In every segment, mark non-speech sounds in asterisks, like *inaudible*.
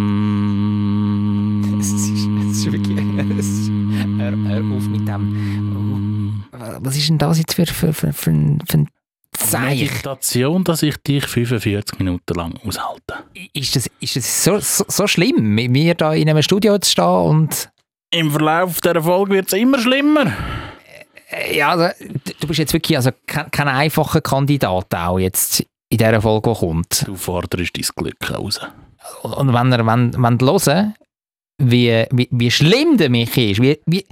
Um, Es ist, es ist wirklich. *laughs* Es, hör, hör auf mit dem. Was ist denn das jetzt für, für, für, für, ein- für ein Zeich? Meditation, dass ich dich 45 Minuten lang aushalte. Ist das, ist das so, so, so schlimm, mit mir da in einem Studio zu stehen und. Im Verlauf dieser Folge wird es immer schlimmer. Äh, Ja, also, du bist jetzt wirklich also kein, kein einfacher Kandidat auch jetzt in dieser Folge, die kommt. Du forderst dein Glück raus. Und wenn ihr wenn, wenn ihr hören, wie, wie, wie schlimm der Michi ist, wie, wie,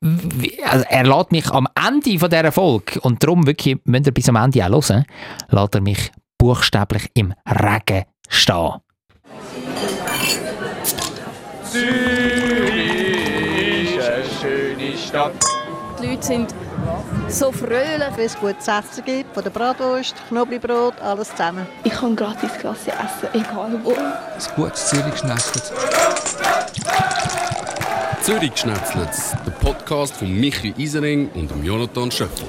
wie, also er lässt mich am Ende von dieser Folge, und darum wirklich, müsst ihr bis am Ende auch hören, lässt er mich buchstäblich im Regen stehen. Die Leute sind so fröhlich. Wenn es gutes Essen gibt, von der Bratwurst, Knoblauchbrot, alles zusammen. Ich kann gratis Klasse essen, egal wo. Ein gutes Zürich schnetzelt. Zürich Schnetzlitz, der Podcast von Michi Isering und dem Jonathan Schöffel.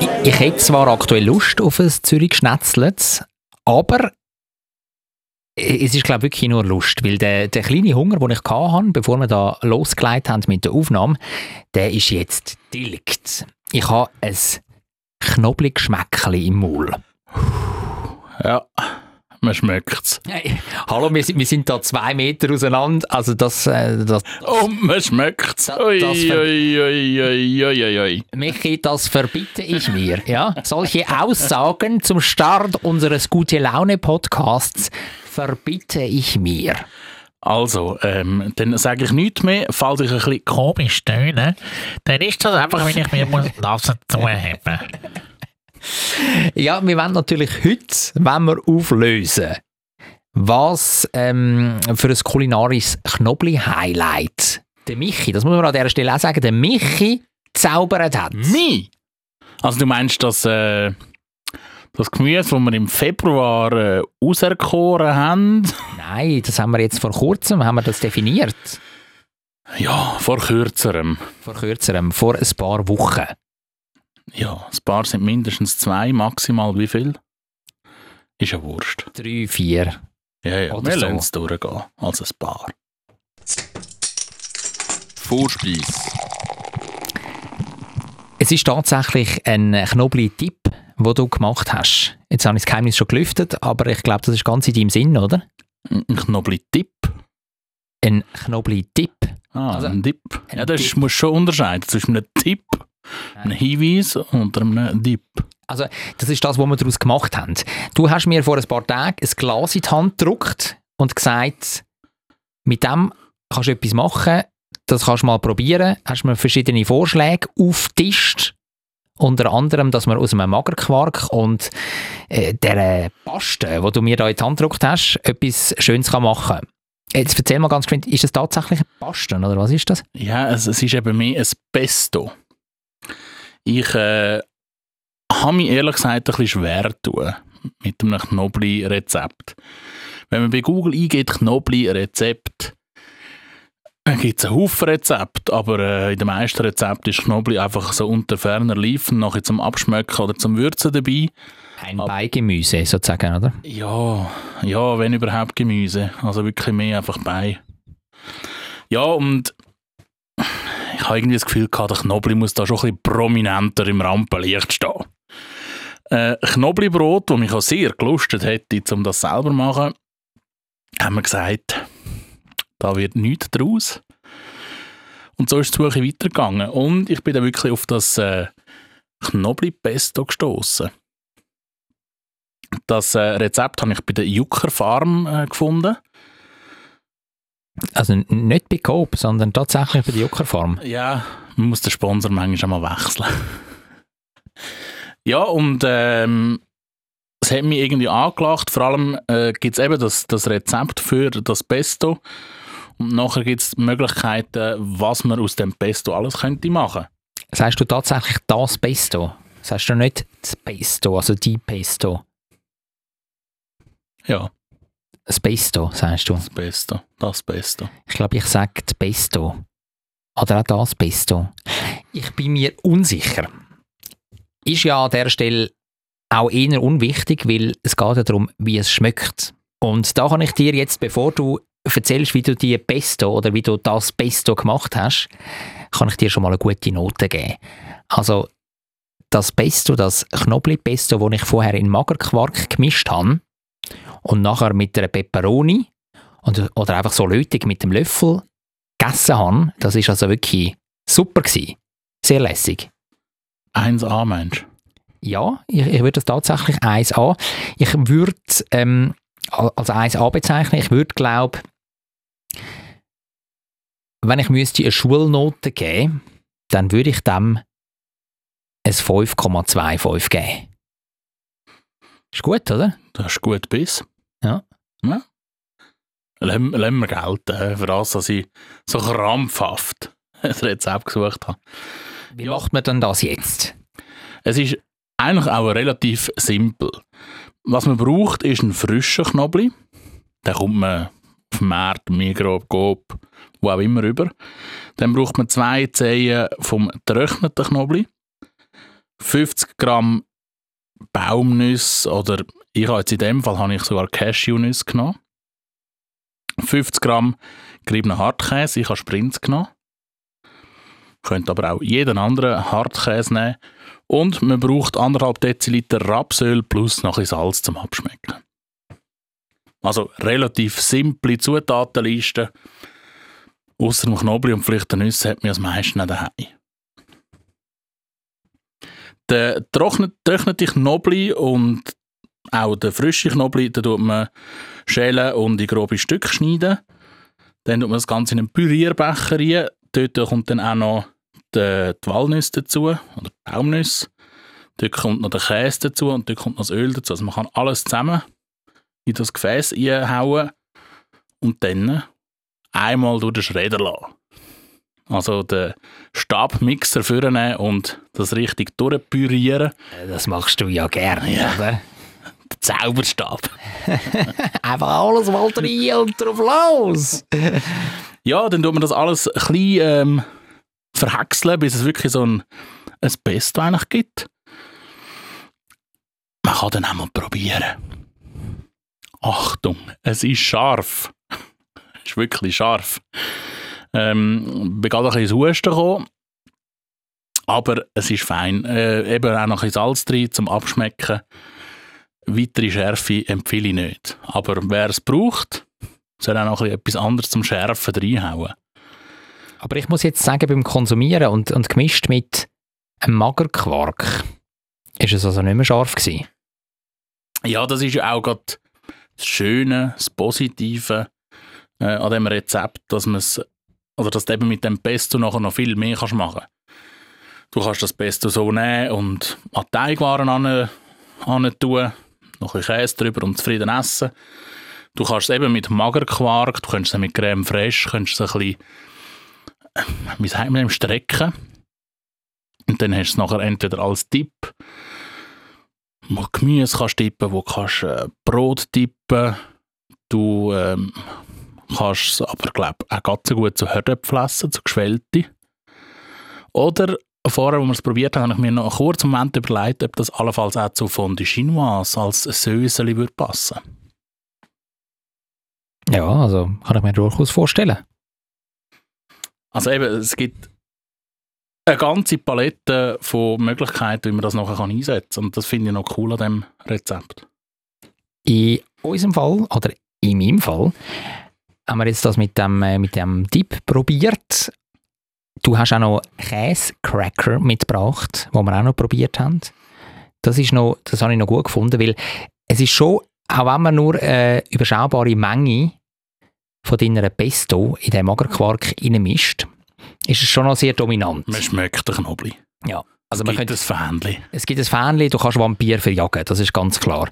Ich, ich hätte zwar aktuell Lust auf ein Zürich Schnetzlitz, aber es ist glaube ich wirklich nur Lust, weil der, der kleine Hunger, den ich hatte, bevor wir da losgelegt haben mit der Aufnahme, der ist jetzt tilgt. Ich habe ein Knoblauchschmeckchen im Maul. Ja, man schmeckt's. Hey, hallo, wir sind, wir sind da zwei Meter auseinander, also das, äh, das Und man ui, ui. Michi, das verbitte ich mir. Ja? Solche Aussagen zum Start unseres Gute-Laune-Podcasts verbitte ich mir. Also, ähm, dann sage ich nichts mehr, falls ich ein bisschen komisch töne, dann ist das einfach, wenn ich mir muss Nase zuheben *laughs* Ja, wir wollen natürlich heute, wenn wir auflösen, was ähm, für ein kulinarisches Knobli-Highlight der Michi, das muss man an dieser Stelle auch sagen, der Michi zaubert hat. Mi? Also du meinst das, äh, das Gemüse, das wir im Februar äh, auserkoren haben? *laughs* Nein, das haben wir jetzt vor kurzem, haben wir das definiert. Ja, vor kürzerem. Vor kürzerem, vor ein paar Wochen. Ja, das Paar sind mindestens zwei, maximal wie viel? Ist ja Wurst. Drei, vier. Ja, ja, Oder wir so. lassen es durchgehen, als ein Paar. Vorspeis. Es ist tatsächlich ein Knobli-Tipp, den du gemacht hast. Jetzt habe ich das Geheimnis schon gelüftet, aber ich glaube, das ist ganz in deinem Sinn, oder? Ein Knobli-Tipp. Ein Knobli-Tipp. Ah, Also, ein Dip. ein Ja, das Dip. musst du schon unterscheiden zwischen einem Tipp, einem Hinweis und einem Dip. Also, das ist das, was wir daraus gemacht haben. Du hast mir vor ein paar Tagen ein Glas in die Hand gedruckt und gesagt, mit dem kannst du etwas machen, das kannst du mal probieren. Hast mir verschiedene Vorschläge aufgetischt. Unter anderem, dass man aus einem Magerquark und äh, der Paste, die du mir da in die Hand gedruckt hast, etwas Schönes kann machen kann. Jetzt erzähl mal ganz geschwind, ist das tatsächlich ein Pasten oder was ist das? Ja, es, es ist eben mehr ein Pesto. Ich äh, habe mich ehrlich gesagt ein bisschen schwer tun mit einem Knobli-Rezept. Wenn man bei Google eingeht, Knobli-Rezept, dann gibt es einen Haufen Rezepte, aber äh, in den meisten Rezepten ist Knobli einfach so unter ferner Liefen, nachher zum Abschmecken oder zum Würzen dabei. Ein Ab- Beigemüse sozusagen, oder? Ja, ja, wenn überhaupt Gemüse. Also wirklich mehr einfach bei. Ja, und ich habe irgendwie das Gefühl gehabt, der Knobli muss da schon ein bisschen prominenter im Rampenlicht stehen. Äh, Knoblibrot, das mich auch sehr gelustet hätte, um das selber zu machen, haben wir gesagt, da wird nichts draus. Und so ist die Suche weitergegangen. Und ich bin dann wirklich auf das äh, Knobli-Pesto gestoßen. Das äh, Rezept habe ich bei der Jucker Farm äh, gefunden. Also nicht bei Coop, sondern tatsächlich bei der Juckerfarm. Ja, man muss den Sponsor manchmal mal wechseln. *laughs* ja, und ähm, es hat mich irgendwie angelacht. Vor allem äh, gibt es eben das, das Rezept für das Pesto. Und nachher gibt es Möglichkeiten, was man aus dem Pesto alles könnte machen. Sagst du tatsächlich das Pesto? Sagst du nicht das Pesto, also die Pesto? Ja, Das Pesto, sagst du. das Pesto, das Pesto. Ich glaube, ich sage das Pesto. Oder auch das Pesto. Ich bin mir unsicher. Ist ja an der Stelle auch eher unwichtig, weil es geht ja darum, wie es schmeckt. Und da kann ich dir jetzt, bevor du erzählst, wie du die Pesto oder wie du das Pesto gemacht hast, kann ich dir schon mal eine gute Note geben. Also das Pesto, das Knoblauchpesto, das ich vorher in Magerquark gemischt habe und nachher mit einer Peperoni und, oder einfach so lötig mit dem Löffel gegessen habe, das ist also wirklich super gewesen. Sehr lässig. 1A, Mensch. Ja, ich, ich würde das tatsächlich 1A. Ich würde ähm, als 1A bezeichnen. Ich würde, glaube wenn ich müsste eine Schulnote geben, dann würde ich dem ein 5,25 geben. Ist gut, oder? Das ist gut bis. Ja. ja. Lassen, lassen wir gelten, äh, für das, dass ich so krampfhaft *laughs* ein Rezept gesucht habe. Wie macht man denn das jetzt? Es ist eigentlich auch relativ simpel. Was man braucht, ist ein frischer Knoblauch. Den kommt man auf dem Markt, Migros, wo auch immer über. Dann braucht man zwei Zehen vom getrockneten Knoblauch, 50 Gramm Baumnüsse oder ich habe jetzt in dem Fall habe ich sogar Cashewnüsse genommen, 50 Gramm geriebenen Hartkäse, ich habe Sprints genommen. Könnt aber auch jeden anderen Hartkäse nehmen. Und man braucht anderthalb Deziliter Rapsöl plus noch ein Salz zum Abschmecken. Also relativ simple Zutatenliste. Außer dem Knoblauch und vielleicht den Nüsse hat man das meiste nicht daheim. Der trocknete Knoblauch und auch der frische Knoblauch, den tut man schälen und in grobe Stücke schneiden. Dann tut man das Ganze in einen Pürierbecher rein. Dort kommt dann auch noch die, die Walnüsse dazu, oder die Baumnüsse. Dort kommt noch der Käse dazu und dort kommt noch das Öl dazu. Also man kann alles zusammen in das Gefäß einhauen und dann einmal durch den Schredder lassen. Also den Stabmixer vornehmen und das richtig durchpürieren. Das machst du ja gerne, Ja. oder? Der Zauberstab. *laughs* Einfach alles mal rein und drauf los! Ja, dann tut man das alles ein bisschen ähm, verhäckseln, bis es wirklich so ein, ein Pesto eigentlich gibt. Man kann dann auch mal probieren. Achtung, es ist scharf. es ist wirklich scharf. Ähm, bin gerade ein bisschen ins Husten gekommen. Aber es ist fein. Äh, eben auch noch ein bisschen Salz drin zum Abschmecken. Weitere Schärfe empfehle ich nicht. Aber wer es braucht, soll auch noch etwas anderes zum Schärfen reinhauen. Aber ich muss jetzt sagen, beim Konsumieren und, und gemischt mit einem Magerquark ist es also nicht mehr scharf gewesen. Ja, das ist ja auch gerade das Schöne, das Positive äh, an dem Rezept, dass man es, oder dass du eben mit dem Pesto nachher noch viel mehr kannst machen. Du kannst das Pesto so nehmen und an Teigwaren an, an tun, noch ein Käse drüber und zufrieden essen. Du kannst es eben mit Magerquark, du könntest es mit Creme fraiche, könntest es ein bisschen, äh, wie sagt man strecken. Und dann hast du es nachher entweder als Dip, wo du Gemüse kannst tippen, wo kannst, äh, Brot tippen. Du ähm, kannst es aber, glaube auch ganz gut zu Herdöpfen essen, zu geschwellte. Oder vorher, als wir es probiert haben, habe ich mir noch einen kurzen Moment überlegt, ob das allenfalls auch zu Fondue Chinoise als Söseli würde passen. Ja, also kann ich mir durchaus vorstellen. Also eben, es gibt eine ganze Palette von Möglichkeiten, wie man das nachher einsetzen kann. Und das finde ich noch cool an diesem Rezept. In unserem Fall, oder in meinem Fall, haben wir jetzt das mit dem, äh, mit dem Dip probiert. Du hast auch noch Käsecracker mitgebracht, wo wir auch noch probiert haben. Das, ist noch, das habe ich noch gut gefunden, weil es ist schon, auch wenn man nur eine überschaubare Menge von deiner Pesto in den Magerquark reinmischt, ist es schon noch sehr dominant. Man schmeckt den Knoblauch. Ja, also Es man gibt könnte, ein Fähnchen. es gibt ein Fähnchen, du kannst Vampir verjagen, das ist ganz klar.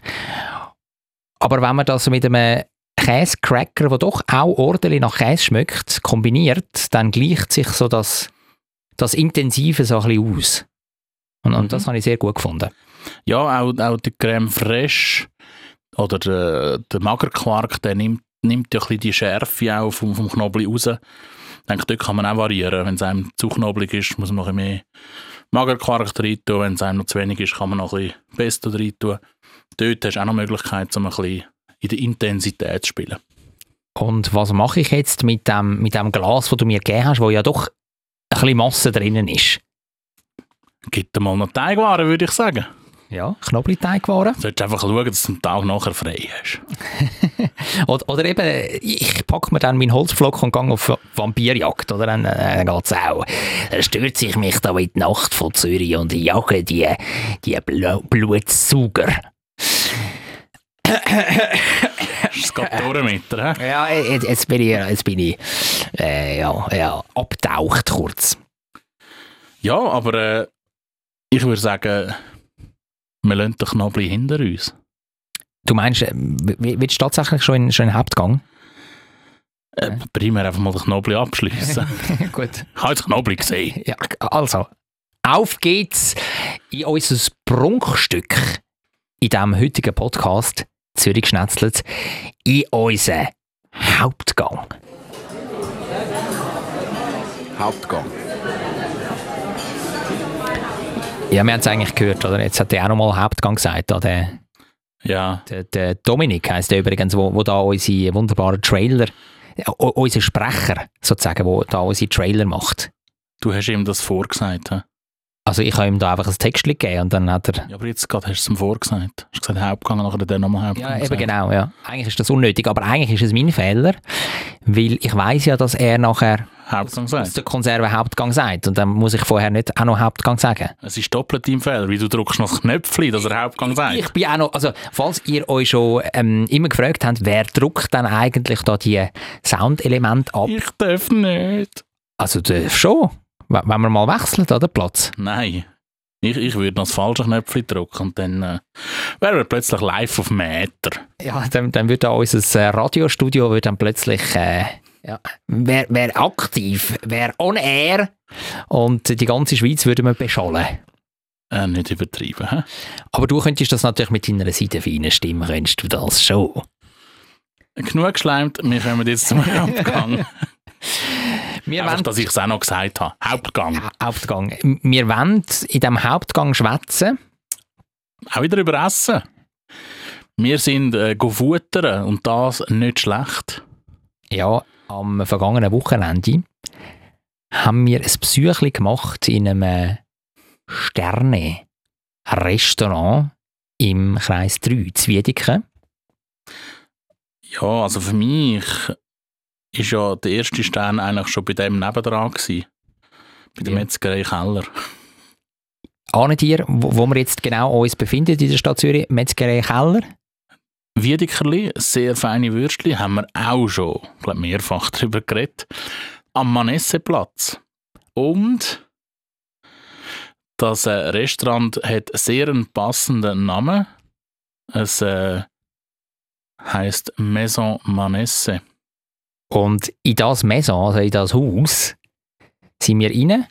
Aber wenn man das mit einem Käsecracker, der doch auch ordentlich nach Käse schmeckt, kombiniert, dann gleicht sich so das, das Intensive so ein bisschen aus. Und, und das habe ich sehr gut gefunden. Ja, auch, auch die Creme fraiche oder der, der Magerquark, der nimmt, nimmt ja ein bisschen die Schärfe auch vom, vom Knoblauch raus. Ich denke, dort kann man auch variieren. Wenn es einem zu knoblauch ist, muss man noch ein bisschen mehr Magerquark rein tun. Wenn es einem noch zu wenig ist, kann man noch ein bisschen Pesto rein tun. Dort hast du auch noch Möglichkeit, um ein bisschen in der Intensität zu spielen. Und was mache ich jetzt mit dem, mit dem Glas, das du mir gegeben hast, wo ja doch ein bisschen Masse drinnen ist? Gib dir mal noch Teigwaren, würde ich sagen. Ja, Knoblauchteigwaren. Du solltest einfach schauen, dass du am Tag nachher frei hast. *laughs* Oder, oder eben, ich packe mir dann meinen Holzflock und gehe auf Vampirjagd, oder? Dann, äh, dann geht es auch. Dann stürze ich mich da in die Nacht von Zürich und jage die, die Blu Blutsauger. Es geht durch mit dir? Ja, jetzt, jetzt bin ich, jetzt bin ich äh, ja, ja, abtaucht kurz. Ja, aber äh, ich würde sagen, wir lassen den Knobli hinter uns. Du meinst, äh, w- willst du tatsächlich schon in, schon in den Hauptgang? Äh, primär einfach mal den Knobli abschließen. *laughs* Gut. ich habe den Knobli gesehen. Ja, also, auf geht's in unser Prunkstück in diesem heutigen Podcast Zürich schnetzelt in unseren Hauptgang. Hauptgang. Ja, wir haben es eigentlich gehört, oder? Jetzt hat er auch nochmal Hauptgang gesagt. oder? Der, Ja, der, der Dominik heisst der übrigens, wo, wo da unsere wunderbaren Trailer, unser Sprecher sozusagen, wo da unsere Trailer macht. du hast ihm das vorgesagt. hä? Also ich habe ihm da einfach ein Text gegeben und dann hat er Ja, aber jetzt gerade hast du es ihm vorgesagt. Du hast gesagt Hauptgang, nachher dann nochmal Hauptgang Ja, eben gesagt. genau, ja. Eigentlich ist das unnötig, aber eigentlich ist es mein Fehler, weil ich weiß ja, dass er nachher Hauptgang aus gesagt. der Konserve Hauptgang sagt und dann muss ich vorher nicht auch noch Hauptgang sagen. Es ist doppelt dein Fehler, weil du drückst noch das Knöpfchen, dass er Hauptgang sagt. Ich bin auch noch, also falls ihr euch schon ähm, immer gefragt habt, wer drückt dann eigentlich da die Soundelemente ab? Ich darf nicht. Also das schon, w- wenn wir mal wechseln, oder Platz. Nein. Ich, ich würde noch das falsche Knöpfchen drücken und dann äh, wären wir plötzlich live auf dem Äther. Ja, dann, dann wird da unser äh, Radiostudio dann plötzlich äh, ja, wär, wär aktiv, wäre on air und die ganze Schweiz würde man beschallen. Äh, nicht übertrieben. Hä? Aber du könntest das natürlich mit deiner seitenfeinen Stimme, könntest du das schon. Genug geschleimt, wir kommen jetzt zum *laughs* Hauptgang. Wir Einfach, wollen, dass ich es auch noch gesagt habe. Hauptgang. Hauptgang. Wir wollen in diesem Hauptgang schwätzen. Auch wieder über Essen. Wir sind äh, go futtern und das nicht schlecht. Ja, am vergangenen Wochenende haben wir ein Besuchchen gemacht in einem Sterne-Restaurant im Kreis 3, Zwiedeken. Ja, also für mich ist ja der erste Stern eigentlich schon bei dem nebendran gewesen. Bei der Ja. Metzgerei Keller. Ahnet ihr, wo, wo wir jetzt genau uns befinden in der Stadt Zürich? Metzgerei Keller? Wiedekerli, sehr feine Würstchen, haben wir auch schon, ich glaube, mehrfach *laughs* darüber geredet. Am Manesseplatz. Und das äh, Restaurant hat sehr einen passenden Namen. Es äh, heißt Maison Manesse. Und in das Maison, also in das Haus, sind wir rein.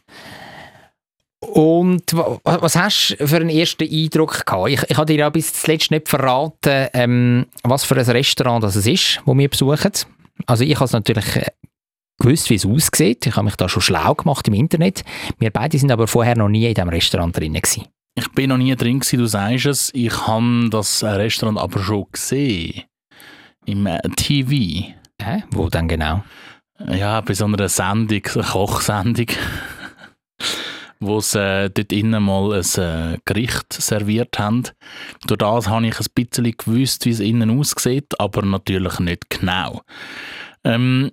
Und wa- wa- was hast du für einen ersten Eindruck gehabt? Ich, ich habe dir ja bis zuletzt nicht verraten, ähm, was für ein Restaurant das es ist, wo wir besuchen. Also ich habe es natürlich äh, gewusst, wie es aussieht. Ich habe mich da schon schlau gemacht im Internet. Wir beide sind aber vorher noch nie in diesem Restaurant drin gewesen. Ich bin noch nie drin gewesen, du sagst es. Ich habe das Restaurant aber schon gesehen. Im äh, TV. Hä? Wo dann genau? Ja, bei so einer Sendung, einer Kochsendung, wo sie äh, dort innen mal ein äh, Gericht serviert haben. Durch das habe ich ein bisschen gewusst, wie es innen aussieht, aber natürlich nicht genau. Ähm,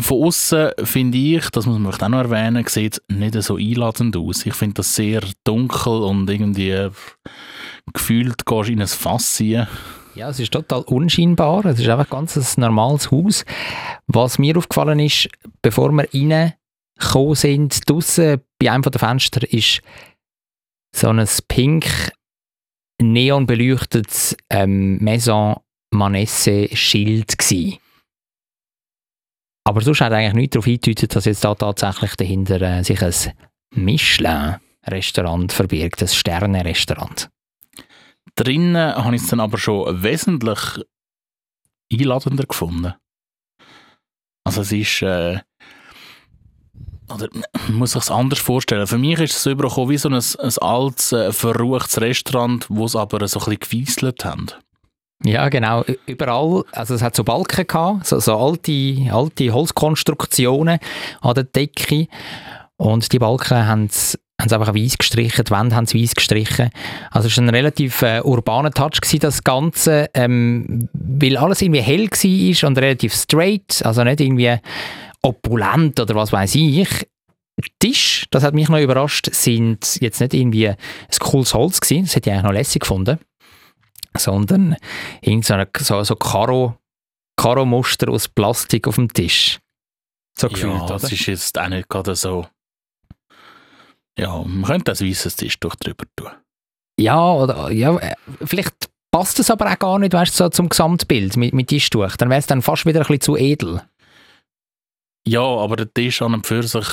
von außen finde ich, das muss man vielleicht auch noch erwähnen, sieht es nicht so einladend aus. Ich finde das sehr dunkel und irgendwie gefühlt gehst du in ein Fass rein. Ja, es ist total unscheinbar. Es ist einfach ganz ein normales Haus. Was mir aufgefallen ist, bevor wir reingekommen sind, draussen bei einem der Fenster ist so ein pink neon beleuchtetes ähm, Maison Manesse Schild gsi. Aber sonst hat eigentlich nichts darauf hingedeutet, dass jetzt da tatsächlich dahinter äh, sich ein Michelin-Restaurant verbirgt, ein Sterne-Restaurant. Drinnen habe ich es dann aber schon wesentlich einladender gefunden. Also es ist, äh, oder *clears throat* muss sich es anders vorstellen. Für mich ist es übergekommen wie so ein, ein altes, äh, verruchtes Restaurant, wo es aber so ein bisschen gewieselt haben. Ja, genau. Überall, also es hat so Balken gehabt, so, so alte, alte Holzkonstruktionen an der Decke. Und die Balken haben sie haben einfach weiß gestrichen, die Wände haben sie weiß gestrichen. Also es war ein relativ äh, urbaner Touch, gewesen, das Ganze, ähm, weil alles irgendwie hell war und relativ straight, also nicht irgendwie opulent oder was weiß ich. Tisch, das hat mich noch überrascht, sind jetzt nicht irgendwie ein cooles Holz gewesen, das hätte ich eigentlich noch lässig gefunden, sondern irgend so, eine, so, so Karo, Karo-Muster aus Plastik auf dem Tisch. So gefühlt, ja, oder? es ist jetzt auch nicht gerade so. Ja, man könnte ein weißes Tischtuch drüber tun. Ja, oder ja, vielleicht passt es aber auch gar nicht, weißt so zum Gesamtbild mit, mit Tischtuch. Dann wäre es dann fast wieder ein bisschen zu edel. Ja, aber der Tisch an und für sich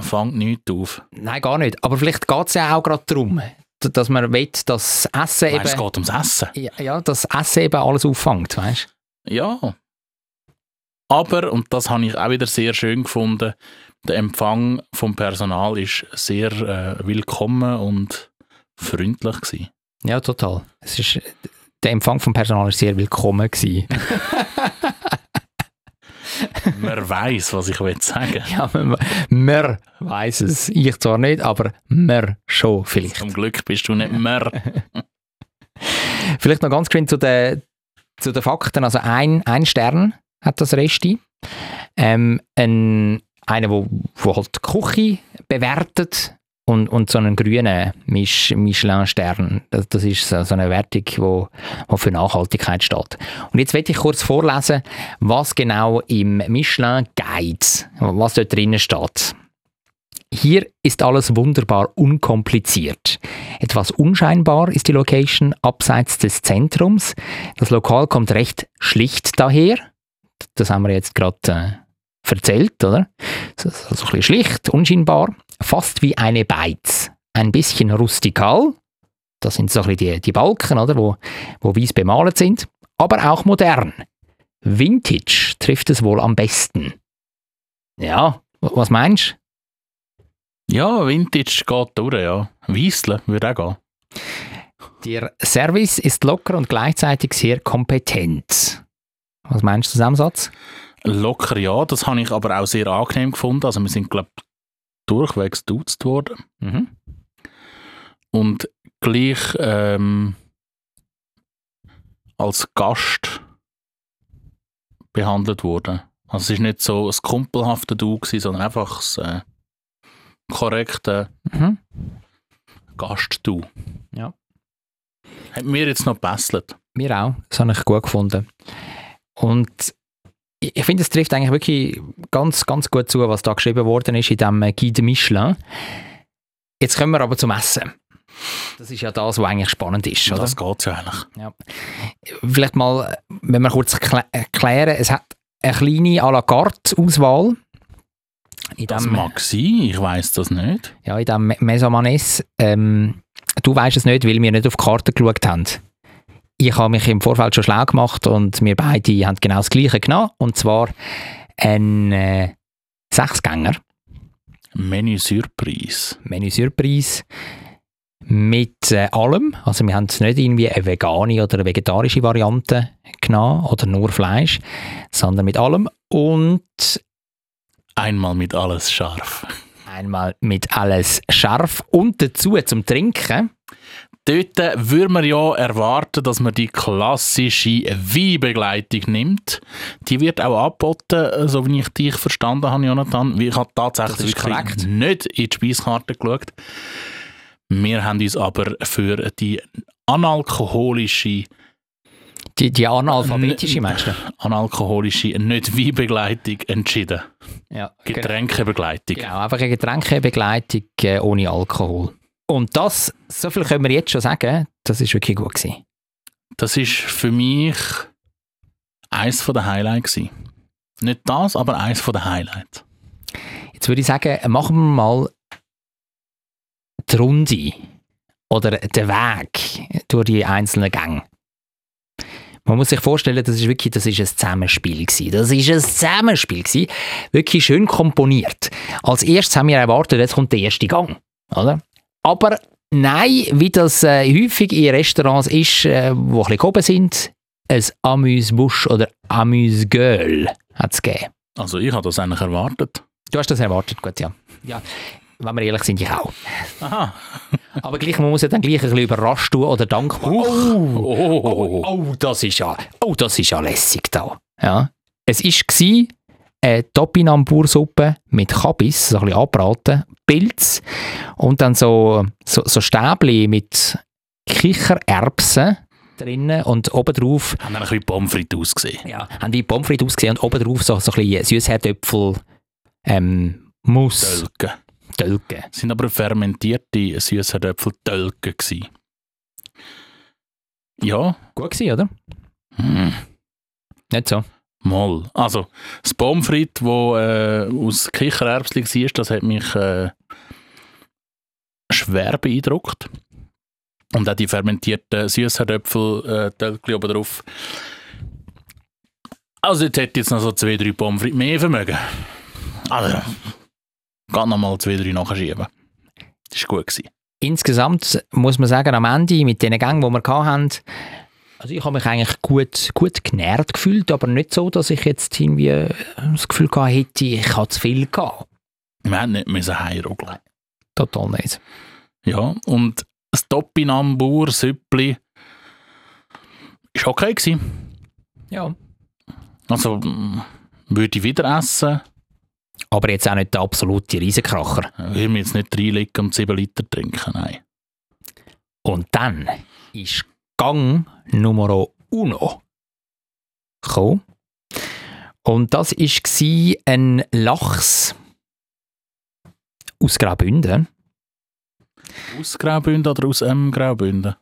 fängt nichts auf. Nein, gar nicht. Aber vielleicht geht es ja auch gerade darum, dass man will, dass das Essen es eben, geht ums Essen. ja, ja, das Essen eben alles auffängt, weißt Ja. Aber, und das habe ich auch wieder sehr schön gefunden, der Empfang vom Personal ist sehr äh, willkommen und freundlich gewesen. Ja, total. Es ist, der Empfang vom Personal war sehr willkommen. Gewesen. *laughs* Man weiß, was ich will sagen. ja, man, man weiß es. Ich zwar nicht, aber man schon vielleicht. Zum Glück bist du nicht mehr. *laughs* Vielleicht noch ganz kurz zu den, zu den Fakten. Also ein, ein Stern hat das Resti. Ähm, ein, einer, wo, wo halt die Küche bewertet und, und so einen grünen Mich Michelin-Stern. Das, das ist so, so eine Wertung, wo, wo für Nachhaltigkeit steht. Und jetzt werde ich kurz vorlesen, was genau im Michelin Guide, was dort drinnen steht. Hier ist alles wunderbar unkompliziert. Etwas unscheinbar ist die Location abseits des Zentrums. Das Lokal kommt recht schlicht daher. Das haben wir jetzt gerade äh, erzählt, oder? So, so ein bisschen schlicht, unscheinbar. Fast wie eine Beiz. Ein bisschen rustikal. Das sind so ein bisschen die, die Balken, oder? Wo, wo weiß bemalt sind. Aber auch modern. Vintage trifft es wohl am besten. Ja, was meinst du? Ja, Vintage geht durch, ja. Weissle würde auch gehen. Der Service ist locker und gleichzeitig sehr kompetent. Was meinst du zu diesem Satz? Locker ja, das habe ich aber auch sehr angenehm gefunden. Also wir sind, glaube ich, durchwegs duzt worden. Mhm. Und gleich ähm, als Gast behandelt worden. Also es ist nicht so ein kumpelhafter Du, gewesen, sondern einfach das äh, korrekte Mhm. Gast-Du. Ja. Hat mir jetzt noch gebesselt. Mir auch. Das habe ich gut gefunden. Und ich finde, es trifft eigentlich wirklich ganz, ganz gut zu, was da geschrieben worden ist in diesem Guide Michelin. Jetzt kommen wir aber zum Essen. Das ist ja das, was eigentlich spannend ist, oder? das geht ja eigentlich. Vielleicht mal, wenn wir kurz erklä- erklären, es hat eine kleine à la carte Auswahl. In Das dem, mag sein, ich weiß das nicht. ja, in dem Mesomanes. Ähm, du weißt es nicht, weil wir nicht auf die Karte geschaut haben. Ich habe mich im Vorfeld schon schlau gemacht und wir beide haben genau das Gleiche genommen. Und zwar ein äh, Sechsgänger, Menü Surprise. Menü Surprise mit äh, allem. Also wir haben nicht irgendwie eine vegane oder eine vegetarische Variante genommen oder nur Fleisch, sondern mit allem. Und Einmal mit alles scharf. einmal mit alles scharf und dazu zum Trinken. Dort würde man ja erwarten, dass man die klassische Weinbegleitung nimmt. Die wird auch angeboten, so wie ich dich verstanden habe, Jonathan. Ich habe tatsächlich nicht in die Speiskarte geschaut. Wir haben uns aber für die analkoholische, Die, die analphabetische meinst du? analkoholische Nicht-Weinbegleitung entschieden. Ja, Getränkebegleitung. Genau, einfach eine Getränkebegleitung äh, ohne Alkohol. Und das, so viel können wir jetzt schon sagen, das ist wirklich gut gewesen. Das ist für mich eins der Highlights. gewesen. Nicht das, aber eins der Highlights. Jetzt würde ich sagen, machen wir mal die Runde oder den Weg durch die einzelnen Gänge. Man muss sich vorstellen, das ist wirklich das ist ein Zusammenspiel gewesen. Das ist ein Zusammenspiel gewesen. Wirklich schön komponiert. Als erstes haben wir erwartet, jetzt kommt der erste Gang, oder? Aber nein, wie das äh, häufig in Restaurants ist, äh, wo ein bisschen oben sind, ein Amüsbusch oder Amüsgöl hat es gegeben. Also ich habe das eigentlich erwartet. Du hast das erwartet, gut, ja. Ja, wenn wir ehrlich sind, ich auch. Aha. *laughs* Aber gleich, man muss ja dann gleich ein bisschen überrascht tun oder dankbar. Oh. Oh, oh, das ist ja, oh, das ist ja lässig da. Ja. Es war eine Topinambur-Suppe mit Kabis, so ein bisschen angebraten, Pilz und dann so, so, so Stäbli mit Kichererbsen drinnen und obendrauf Haben ein bisschen Pommes frites ausgesehen. ja, haben wie Pommes frites ausgesehen und obendrauf so, so ein bisschen Süßherdöpfel ähm, Mousse, Tölken. Tölke. Es sind aber fermentierte Süßherdöpfel Tölken gewesen. Ja. Gut gewesen, oder? Hm. Nicht so. Mal. Also, das Pommes das äh, aus Kichererbsen war, das hat mich äh, schwer beeindruckt. Und auch die fermentierten Süßherdöpfel äh, oben drauf. Also, jetzt hätte jetzt noch so zwei, drei Pommes mehr vermögen. Also, kann noch mal zwei, drei nachschieben. Das war gut. Gewesen. Insgesamt muss man sagen, am Ende mit den Gängen, die wir hatten, also ich habe mich eigentlich gut, gut genährt gefühlt, aber nicht so, dass ich jetzt irgendwie äh, das Gefühl gehabt hätte, ich habe zu viel gehabt. Wir haben nicht müssen heimrugeln. Total nicht. Ja, und das Topinambur Süppli war okay. Gewesen. Ja. Also mm, würde ich wieder essen. Aber jetzt auch nicht der absolute Riesenkracher. Will mir jetzt nicht reinlegen und 7 Liter trinken, nein. Und dann ist Gang Nummer uno gekommen. Und das war ein Lachs aus Graubünden. Aus Graubünden oder aus M Graubünden?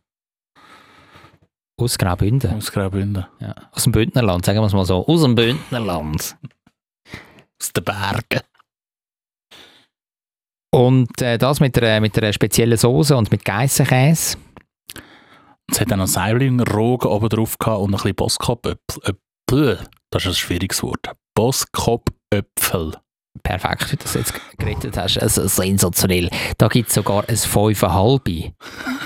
Aus Graubünden. Aus Graubünden. Ja. Aus dem Bündnerland, sagen wir es mal so. Aus dem Bündnerland. Aus den Bergen. Und äh, das mit einer, mit einer speziellen Soße und mit Geissenkäse. Es hat dann noch Seibling-Rogen oben drauf gehabt und ein bisschen Boskop-Äpfel. Äpfel. Das ist ein schwieriges Wort. Boskop-Äpfel. Perfekt, wie du das jetzt gerettet hast. Also sensationell. Da gibt es sogar ein 5,5.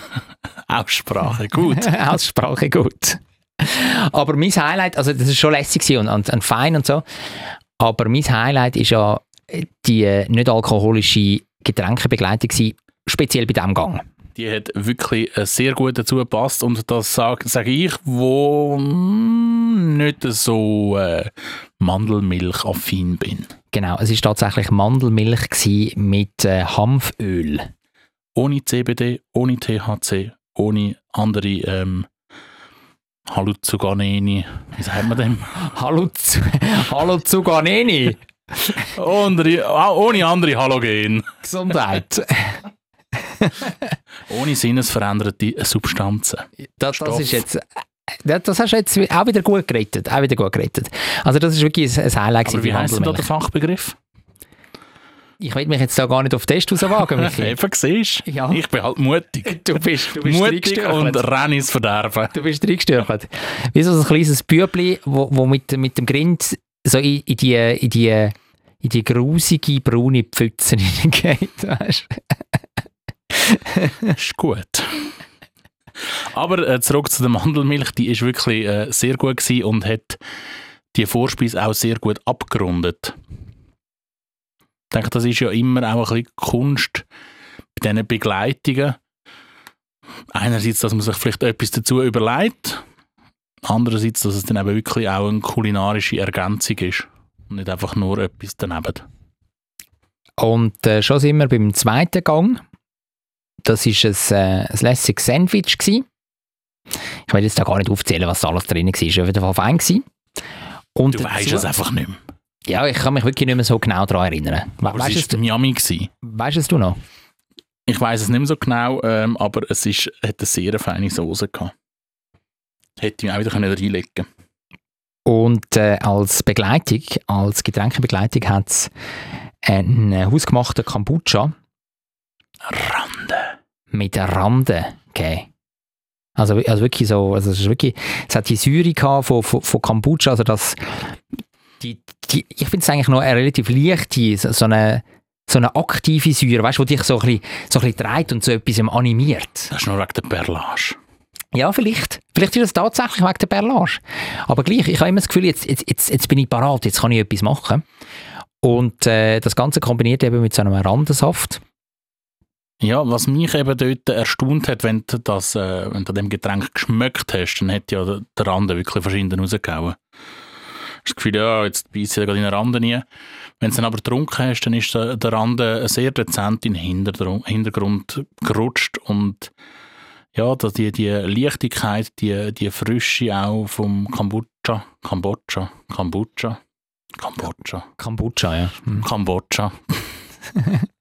*laughs* Aussprache, gut. *laughs* Aussprache gut. Aber mein Highlight, also das ist schon lässig und, und, und fein und so, aber mein Highlight ist ja die äh, nicht alkoholische Getränkebegleitung speziell bei diesem Gang. Die hat wirklich äh, sehr gut dazu gepasst und das sage sag ich, wo mm, nicht so äh, Mandelmilch-affin bin. Genau, es ist tatsächlich Mandelmilch mit äh, Hanföl. Ohne CBD, ohne THC, ohne andere ähm, Halluzuganeni. Wie sagt man dem? *laughs* Hallo, zu, Hallo Zuganeni. Andere, ah, ohne andere Halogen. Gesundheit. *laughs* Ohne sinnesveränderte Substanzen. Das, das ist jetzt... Das, das hast du jetzt auch wieder gut gerettet. Auch wieder gut gerettet. Also das ist wirklich ein, Highlight Aber wie heisst denn da der. Fachbegriff? Ich will mich jetzt da gar nicht auf Test rauswagen, *laughs* Michi. Eben, siehst du? Ja. Ich bin halt mutig. Du bist, du bist Mutig und renn ins Verderben. Du bist reingestürchelt. Wie so ein kleines Bübli, wo, wo mit, mit dem Grind so in, in die, in die, in die grusige braune Pfütze *laughs* hineingeht. Weißt? Ist gut. Aber äh, zurück zu der Mandelmilch, die ist wirklich äh, sehr gut gewesen und hat die Vorspeise auch sehr gut abgerundet. Ich denke, das ist ja immer auch ein bisschen Kunst bei diesen Begleitungen. Einerseits, dass man sich vielleicht etwas dazu überlegt, andererseits, dass es dann eben wirklich auch eine kulinarische Ergänzung ist und nicht einfach nur etwas daneben. Und äh, schon sind wir beim zweiten Gang. Das war ein, äh, ein lässiges Sandwich. Gewesen. Ich will jetzt da gar nicht aufzählen, was da alles drin war. Es war auf jeden Fall fein. Gewesen. Und Du weißt es einfach nicht mehr. Ja, ich kann mich wirklich nicht mehr so genau daran erinnern. We Aber weißt es war Miami. Gewesen. weißt es du noch? Ich weiß es nicht mehr so genau, ähm, aber es ist, hat eine sehr feine Soße gehabt. Hätte ich mir auch wieder können reinlegen können. Und äh, als Begleitung, als Getränkebegleitung hat es einen hausgemachten Kombucha. Mit Rande gegeben. Also, also wirklich so, also es, ist wirklich, es hat die Säure gehabt von, von, von Kombucha, also das, die, die, ich finde es eigentlich noch eine relativ leichte, so, eine, so eine aktive Säure, weißt du, die dich so ein bisschen, so ein bisschen treibt und so etwas animiert. Das ist nur wegen der Perlage. Ja, vielleicht. Vielleicht ist es tatsächlich wegen der Perlage. Aber gleich, ich habe immer das Gefühl, jetzt, jetzt, jetzt, jetzt bin ich parat, jetzt kann ich etwas machen. Und äh, das Ganze kombiniert eben mit so einem Randensaft. Ja, was mich eben dort erstaunt hat, wenn du, das, äh, wenn du dem Getränk geschmeckt hast, dann hat ja der- Rande wirklich verschieden rausgehauen. Hast das Gefühl, ja, jetzt beißt ja gerade in den Rande nie. Wenn du es dann aber getrunken hast, dann ist der, der Rande sehr dezent in den Hintergrund gerutscht und ja, die, die Leichtigkeit, die, die Frische auch vom Kombucha, Kambodscha, Kombucha, Kambodscha, Kombucha, ja. Hm. Kambodscha. *laughs*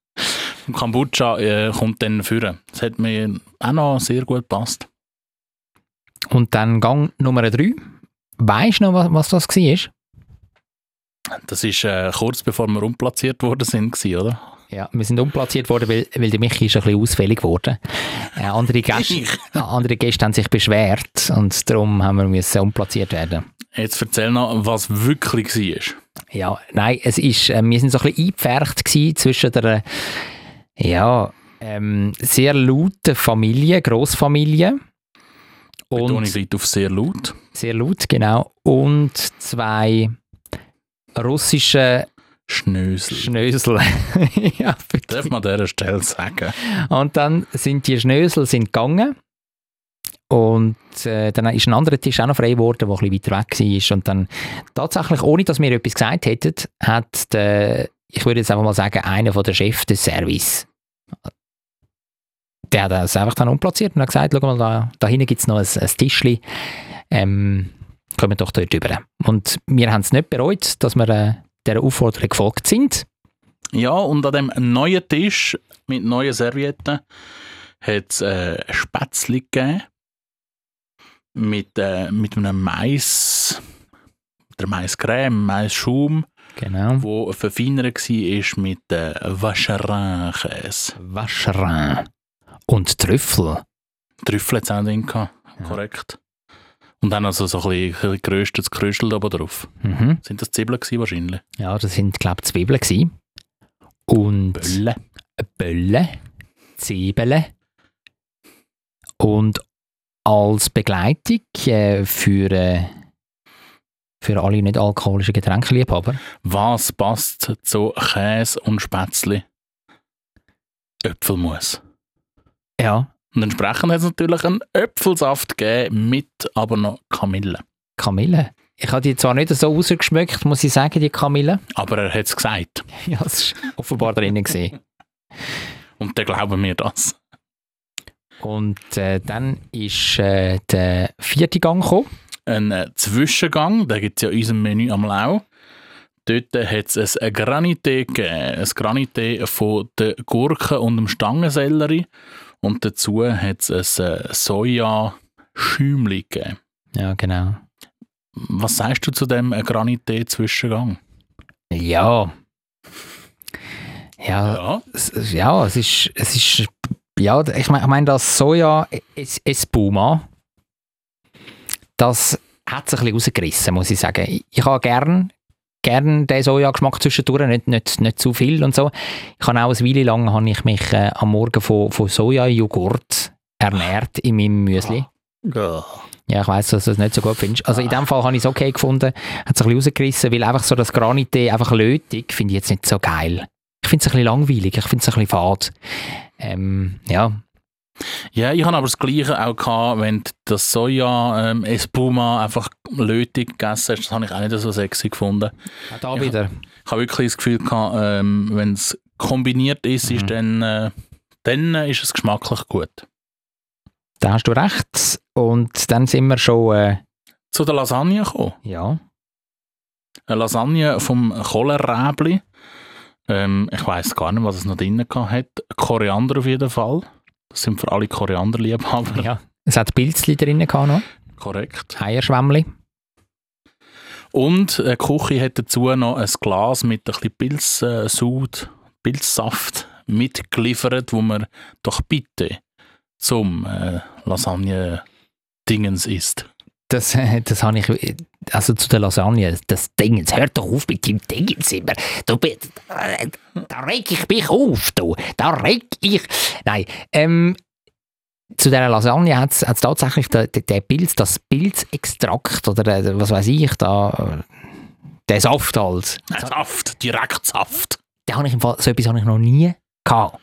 Kambodscha äh, kommt dann führen. Das hat mir auch noch sehr gut gepasst. Und dann Gang Nummer drei. Weißt du noch, was, was das war? Das ist äh, kurz bevor wir umplatziert worden sind, gewesen, oder? Ja, wir sind umplatziert worden, weil, weil der Michi ist ein bisschen ausfällig geworden. Äh, andere, *laughs* Gäste, andere Gäste haben sich beschwert und darum haben wir müssen umplatziert werden. Jetzt erzähl noch, was wirklich war. Ja, nein, es ist, äh, wir sind so ein bisschen eingepfercht zwischen der ja, ähm, sehr lauten Familie, Grossfamilie. Betonung Und liegt auf sehr laut. sehr laut, genau. Und zwei russische Schnösel. Schnösel. *laughs* ja, Darf man an dieser Stelle sagen. Und dann sind die Schnösel sind gegangen. Und äh, dann ist ein anderer Tisch auch noch frei geworden, der ein bisschen weiter weg war. Und dann tatsächlich, ohne dass wir etwas gesagt hätten, hat der, ich würde jetzt einfach mal sagen, einer von der Chef des Service, der hat das einfach dann umplatziert und hat gesagt, schau mal, da, da hinten gibt es noch ein, ein Tischchen, ähm, kommen doch dort rüber. Und wir haben es nicht bereut, dass wir äh, dieser Aufforderung gefolgt sind. Ja, und an dem neuen Tisch mit neuen Servietten hat es äh, Spätzle gegeben. Mit, äh, mit einem Mais, der Maiscreme, Maisschaum, Genau. wo verfeinert war mit äh, Vacherin-Käse. Vacherin. Und Trüffel. Trüffel hat es drin gehabt, Ja. korrekt. Und dann also so ein bisschen, ein bisschen geröstetes Kröstel oben drauf. Mhm. Sind das Zwiebeln gewesen, wahrscheinlich? Ja, das sind, glaube ich, Zwiebeln gewesen. Und Bölle. Bölle, Zwiebeln. Und als Begleitung äh, für, äh, für alle nicht-alkoholischen Getränkeliebhaber Was passt zu Käse und Spätzle? Äpfelmus. ja, Und entsprechend hat es natürlich einen Äpfelsaft gegeben, mit aber noch Kamille. Kamille. Ich habe die zwar nicht so rausgeschmeckt, muss ich sagen, die Kamille. Aber er hat es gesagt. *laughs* Ja, das ist offenbar drinnen gesehen. *laughs* Und dann glauben wir das. Und äh, dann ist äh, der vierte Gang gekommen. Ein äh, Zwischengang, den gibt es ja in unserem Menü am Lau. Dort hat es ein Granité gegeben. Ein Granité von den Gurken und dem Stangensellerie. Und dazu hat es ein äh, Soja-Schäumchen gegeben. Ja, genau. Was sagst du zu dem äh, Granité-Zwischengang? Ja. Ja, Ja. es, ja, es ist, es ist, ja, ich meine, ich mein, das Soja es, Espuma, das hat sich ein bisschen rausgerissen, muss ich sagen. Ich, habe gern, gern den Sojageschmack zwischendurch, nicht, nicht, nicht zu viel und so. Ich habe auch eine Weile lang habe ich mich äh, am Morgen von, von Sojajoghurt ernährt in meinem Müsli. Ja, ich weiss, dass du das nicht so gut findest. Also in dem Fall habe ich es okay gefunden, hat sich ein bisschen rausgerissen, weil einfach so das Granité, einfach lötig, finde ich jetzt nicht so geil. Ich finde es ein bisschen langweilig, ich finde es ein bisschen fad. Ähm, ja, Ja, ich habe aber das Gleiche auch gehabt, wenn das Soja ähm, Espuma einfach lötig gegessen hast. Das habe ich auch nicht so sexy gefunden. auch da Ja. wieder. Ich habe wirklich das Gefühl gehabt, ähm, wenn es kombiniert ist, Mhm. ist dann, äh, dann äh, ist es geschmacklich gut. Da hast du recht. Und dann sind wir schon, äh, Zu der Lasagne gekommen. ja, Eine Lasagne vom Kohleräbli. Ähm, ich weiß gar nicht, was es noch drin hat. Koriander auf jeden Fall. Das sind für alle Korianderliebhaber. *laughs* ja. Es hat Pilzli drin gehabt noch, Korrekt. Eierschwämmli. Und die Küche hat dazu noch ein Glas mit ein bisschen Pilzsud, Pilzsaft mitgeliefert, wo man doch bitte zum äh, Lasagne-Dingens isst. Das, äh, das habe ich, also zu der Lasagne, das Ding, jetzt hör doch auf mit dem Ding immer. Du, äh, da reg ich mich auf, du. Da reg ich. Nein, ähm, zu dieser Lasagne hat es tatsächlich den, den, den Pilz, das Pilzextrakt oder äh, was weiß ich, da, der Saft halt. Saft, direkt Saft. Den habe ich im Fall, so etwas habe ich noch nie gehabt.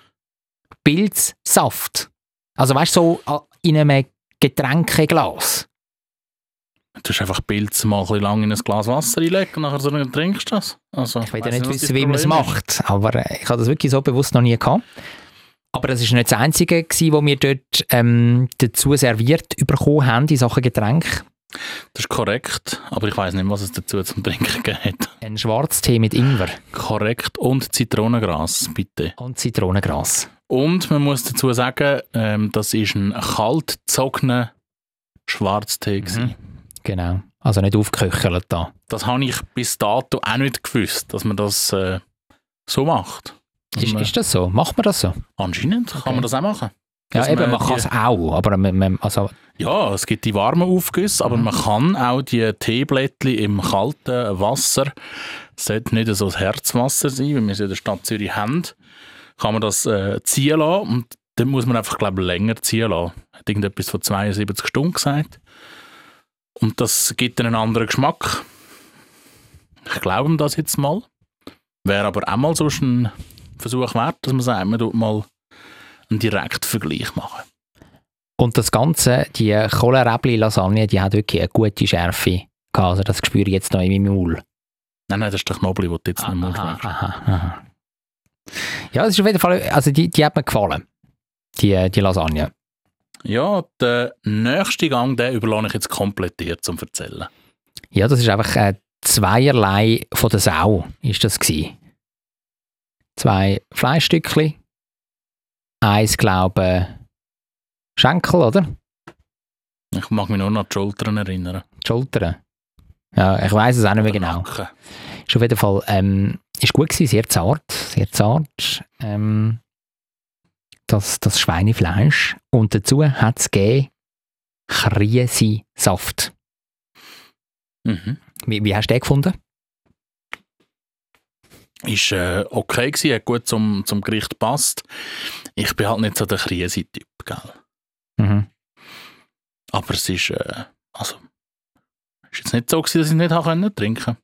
Pilzsaft. Also weißt du, so in einem Getränkeglas. Du hast einfach Pilze mal ein bisschen lang in ein Glas Wasser reinlegen und nachher so dann trinkst du das. Also, Ich will ja nicht wissen, wie man es macht, aber äh, ich habe das wirklich so bewusst noch nie gehabt. Aber das ist nicht das Einzige, gewesen, was wir dort ähm, dazu serviert bekommen haben, in Sachen Getränk. Das ist korrekt, aber ich weiß nicht, was es dazu zum Trinken *laughs* hat. Ein Schwarztee mit Ingwer Korrekt. Und Zitronengras, bitte. und Zitronengras. Und man muss dazu sagen, ähm, das ist ein kalt gezogener Schwarztee. gewesen. Genau. Also nicht aufgeköchelt da. Das habe ich bis dato auch nicht gewusst, dass man das äh, so macht. Ist, ist das so? Macht man das so? Anscheinend kann man das auch machen. Ja, eben, man man kann es auch, aber man, man, also, Ja, es gibt die warmen Aufgüsse, aber man kann auch die Teeblättchen im kalten Wasser, es sollte nicht so das Herzwasser sein, wie wir es in der Stadt Zürich haben, kann man das äh, ziehen lassen und dann muss man einfach, glaube ich, länger ziehen lassen. Hat irgendetwas von 72 Stunden gesagt. Und das gibt einen anderen Geschmack. Ich glaube ihm das jetzt mal. Wäre aber auch mal so ein Versuch wert, dass man sagt, man tut mal einen Direktvergleich machen. und das Ganze, die Kohlenräbli-Lasagne, die hat wirklich eine gute Schärfe gehabt. Also das spüre ich jetzt noch in meinem Maul. Nein, nein, das ist der Knobli, den du jetzt nicht mehr Aha, aha, aha. Ja, das ist auf jeden Fall, also die, die hat mir gefallen. Die, die Lasagne. Ja, der nächste Gang, den überlasse ich jetzt komplett dir zum Erzählen. Ja, das ist einfach äh, zweierlei von der Sau, ist das gewesen. Zwei Fleischstückchen, eins, glaube ich, Schenkel, oder? Ich mag mich nur noch an die Schultern erinnern. Die Schultern. Ja, ich weiß es auch nicht mehr genau. Ist auf jeden Fall, ähm, ist gut gewesen, sehr zart, sehr zart. Ähm, das, das Schweinefleisch. Und dazu hat es Kriesi-Saft. Mhm. Wie, wie hast du den gefunden? Ist äh, okay gewesen, hat gut zum, zum Gericht gepasst. Ich bin halt nicht so der Krise-Typ, gell. Mhm. Aber es ist, äh, also, ist jetzt nicht so gewesen, dass ich nicht trinken.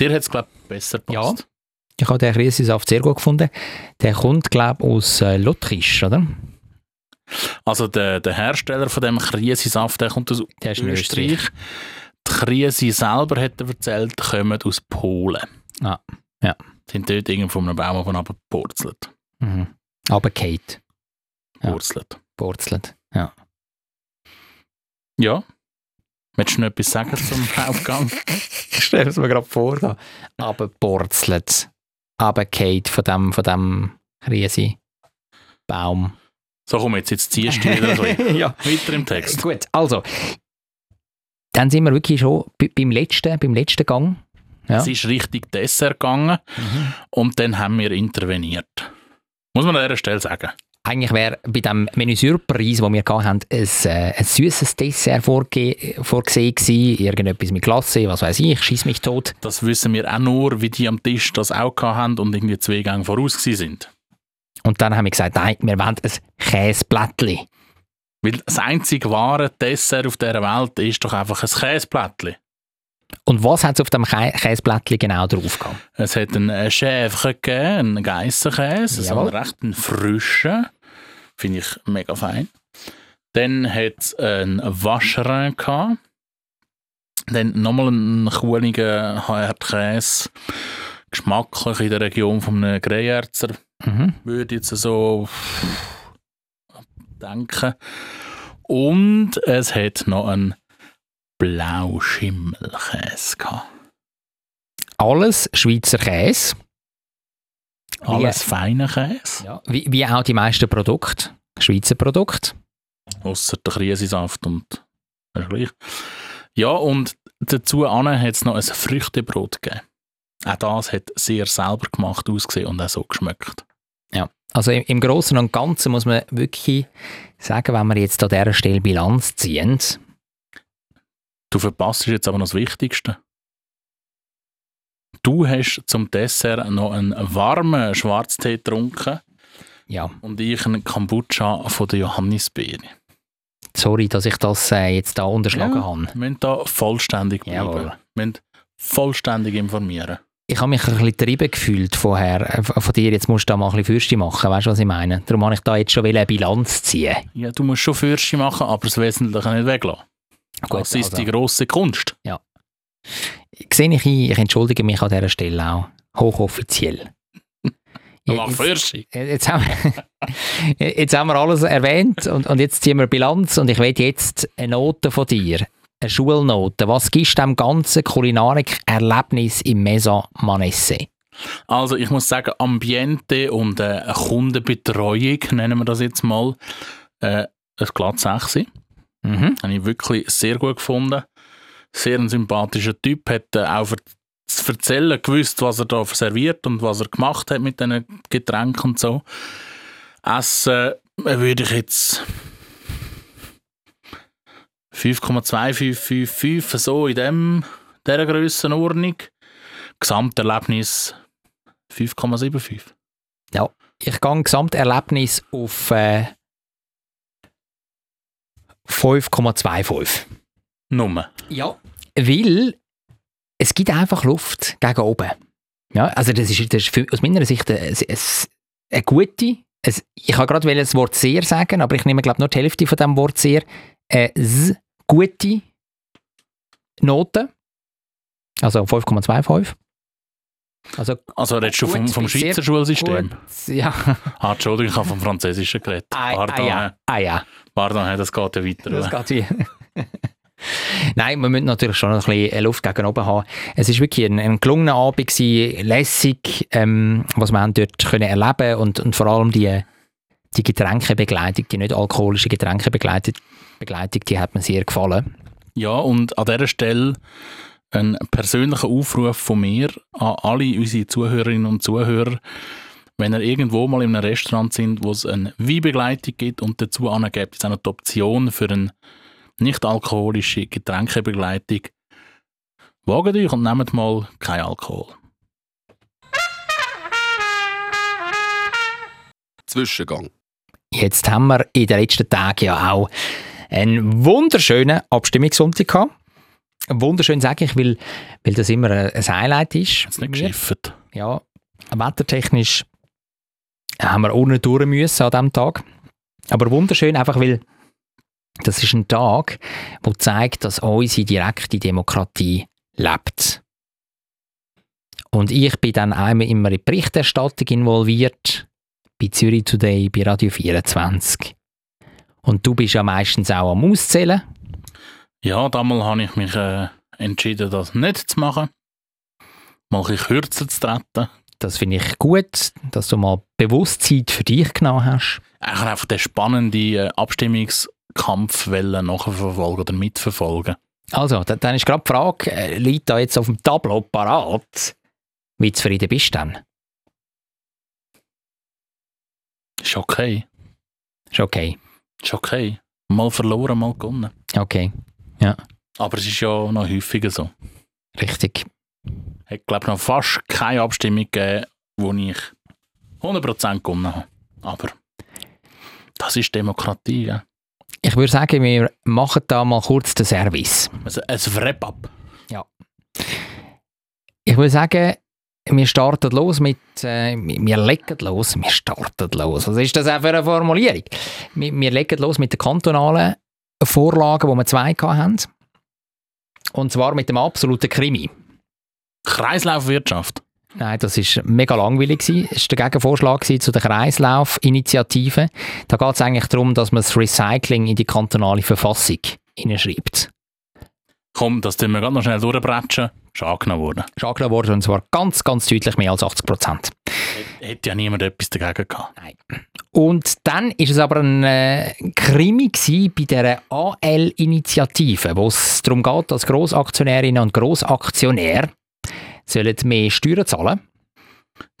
Dir hat es, glaube ich, besser gepasst. Ich habe den Kriesi-Saft sehr gut gefunden. Der kommt, glaube ich, aus äh, Lotrisch, oder? Also der, der Hersteller von dem Krise-Saft, der kommt aus Der ist in Österreich. Die Krise selber, hat er erzählt, kommen aus Polen. Ah, ja. Sind dort irgendwo von einem Baum von abgepurzelt. Mhm. Aber Kate, Ja. Purzelt. purzelt. Ja. Ja. Möchtest du noch etwas sagen zum *laughs* Hauptgang? Ich stelle es mir gerade vor. Da. Aber purzelt. Aber Kate von dem, von dem Kriesi-Baum. So, komm, jetzt, jetzt ziehst du wieder ein *laughs* bisschen. ja. Weiter im Text. Gut, also. Dann sind wir wirklich schon bei- beim letzten, beim letzten Gang. Ja. Es ist richtig Dessert gegangen und dann haben wir interveniert. Muss man an dieser Stelle sagen. Eigentlich wäre bei dem Menü Surprise, den wir hatten, ein, äh, ein süßes Dessert vorge vorgesehen gewesen. Irgendetwas mit Glasse, was weiß ich, schieß mich tot. Das wissen wir auch nur, wie die am Tisch das auch haben und irgendwie zwei Gänge voraus sind. Und dann haben wir gesagt, nein, wir wollen ein Käseblättli. Weil das einzige wahre Dessert auf dieser Welt ist doch einfach ein Käseplättchen. Und was hat es auf dem Kä Käseblättli genau drauf gehabt? Es hat einen äh, Schäfchen gegeben, einen Geissenkäse, so Jawohl. einen recht einen frischen. Finde ich mega fein. Dann hat es einen Vacherin gehabt. Dann nochmal einen kuhligen Herdkäse. Geschmacklich in der Region von einem Greyerzer, Mhm. würde jetzt so denken. Und es hat noch einen Blauschimmelkäse gehabt. Alles Schweizer Käse. Alles feine Käse. Ja. Wie, wie auch die meisten Produkte. Schweizer Produkte. Ausser der Krisensaft und gleich. Ja, und dazu hat es noch ein Früchtebrot gegeben. Auch das hat sehr selber gemacht ausgesehen und auch so geschmeckt. Also im, im Großen und Ganzen muss man wirklich sagen, wenn wir jetzt an dieser Stelle Bilanz ziehen, Du verpasst jetzt aber noch das Wichtigste. Du hast zum Dessert noch einen warmen Schwarztee getrunken ja, und ich einen Kombucha von der Johannisbeere. Sorry, dass ich das äh, jetzt da unterschlagen Ja. habe. Wir müssen da vollständig bleiben. Jawohl. Wir müssen vollständig informieren. Ich habe mich ein bisschen getrieben gefühlt vorher, äh, von dir, jetzt musst du da mal ein bisschen Fürste machen, weißt du, was ich meine? Darum habe ich da jetzt schon eine Bilanz ziehen. Ja, du musst schon Fürste machen, aber das Wesentliche nicht weglassen. Gut, das ist also. die grosse Kunst. Sehe ich ein, ich entschuldige mich an dieser Stelle auch, hochoffiziell. *laughs* Jetzt, jetzt, haben wir, *laughs* jetzt haben wir alles erwähnt und, und jetzt ziehen wir Bilanz und ich will jetzt eine Note von dir, eine Schulnote. Was gibst du dem ganzen Kulinarik-Erlebnis im Mesa Manesse? Also ich muss sagen, Ambiente und äh, Kundenbetreuung, nennen wir das jetzt mal, äh, ein glatt 6. Mhm. Habe ich wirklich sehr gut gefunden. Sehr ein sympathischer Typ, hat äh, auch zu erzählen gewusst, was er da serviert und was er gemacht hat mit diesen Getränken und so. Essen äh, würde ich jetzt 5,2555 so in dem, dieser Grössenordnung. Gesamterlebnis 5,75. Ich gehe Gesamterlebnis auf äh, 5,25. Nummer. Ja. Weil es gibt einfach Luft gegen oben. Ja, also das ist, das ist für, aus meiner Sicht eine, eine, eine gute, es, ich habe gerade das Wort sehr sagen, aber ich nehme glaube nur die Hälfte von dem Wort sehr, eine s- gute Note. Also 5,25. Also Also redest du vom, vom Schweizer Schulsystem? gut, ja. *laughs* Ah, Entschuldigung, ich habe vom Französischen geredet. Ah, ah, Pardon, ja. äh, Ah ja. pardon, das geht ja weiter. Das geht wie. *laughs* Nein, wir müssen natürlich schon ein bisschen Luft gegen oben haben. Es war wirklich ein, ein gelungener Abend, gewesen, lässig, ähm, was wir dort können erleben und, und vor allem die, die Getränkebegleitung, die nicht alkoholische Getränkebegleitung, Begleitung, die hat mir sehr gefallen. Ja, und an dieser Stelle ein persönlicher Aufruf von mir an alle unsere Zuhörerinnen und Zuhörer. Wenn ihr irgendwo mal in einem Restaurant sind, wo es eine Weinbegleitung gibt und dazu gibt es auch noch die Option für eine nicht-alkoholische Getränkebegleitung, wagt euch und nehmt mal kein Alkohol. Zwischengang. Jetzt haben wir in den letzten Tagen ja auch einen wunderschönen Abstimmungssonntag gehabt. Wunderschön sage ich, weil, weil das immer ein Highlight ist. Jetzt nicht geschifft. ja, wettertechnisch haben wir ohne durch müssen an diesem Tag. Aber wunderschön, einfach weil das ist ein Tag, der zeigt, dass unsere direkte Demokratie lebt. Und ich bin dann einmal immer in die Berichterstattung involviert, bei Zürich Today, bei Radio 24. Und du bist ja meistens auch am Auszählen. Ja, damals habe ich mich äh, entschieden, das nicht zu machen. Mal ein bisschen kürzer zu treten. Das finde ich gut, dass du mal bewusst Zeit für dich genommen hast. Einfach den spannenden äh, Abstimmungskampf wollen nachverfolgen oder mitverfolgen. Also, da- dann ist gerade die Frage, äh, liegt da jetzt auf dem Tableau parat, wie zufrieden bist du dann? Ist okay. Ist okay. Ist okay. Mal verloren, mal gewonnen. Okay, Aber es ist ja noch häufiger so. richtig. Ich glaube noch fast keine Abstimmung gegeben, wo ich 100% gewonnen habe. Aber das ist Demokratie. Ja? Ich würde sagen, wir machen da mal kurz den Service. Also ein Wrap-up. Ich würde sagen, wir starten los mit, äh, wir legen los, wir starten los. Was ist das auch für eine Formulierung? Wir, wir legen los mit den kantonalen Vorlagen, wo wir zwei gehabt haben. Und zwar mit dem absoluten Krimi. Kreislaufwirtschaft. Nein, das ist mega langweilig gewesen. Es war der Gegenvorschlag zu der Kreislaufinitiative. Da geht es eigentlich darum, dass man das Recycling in die kantonale Verfassung hineinschreibt. Komm, das tun wir gerade noch schnell durchbretschen. Ist angenommen worden. Ist angenommen worden und zwar ganz, ganz deutlich mehr als 80 Prozent. Hätte ja niemand etwas dagegen gehabt. Und dann ist es aber ein äh, Krimi bei der AL-Initiative, wo es darum geht, dass Grossaktionärinnen und Grossaktionäre sollen mehr Steuern zahlen.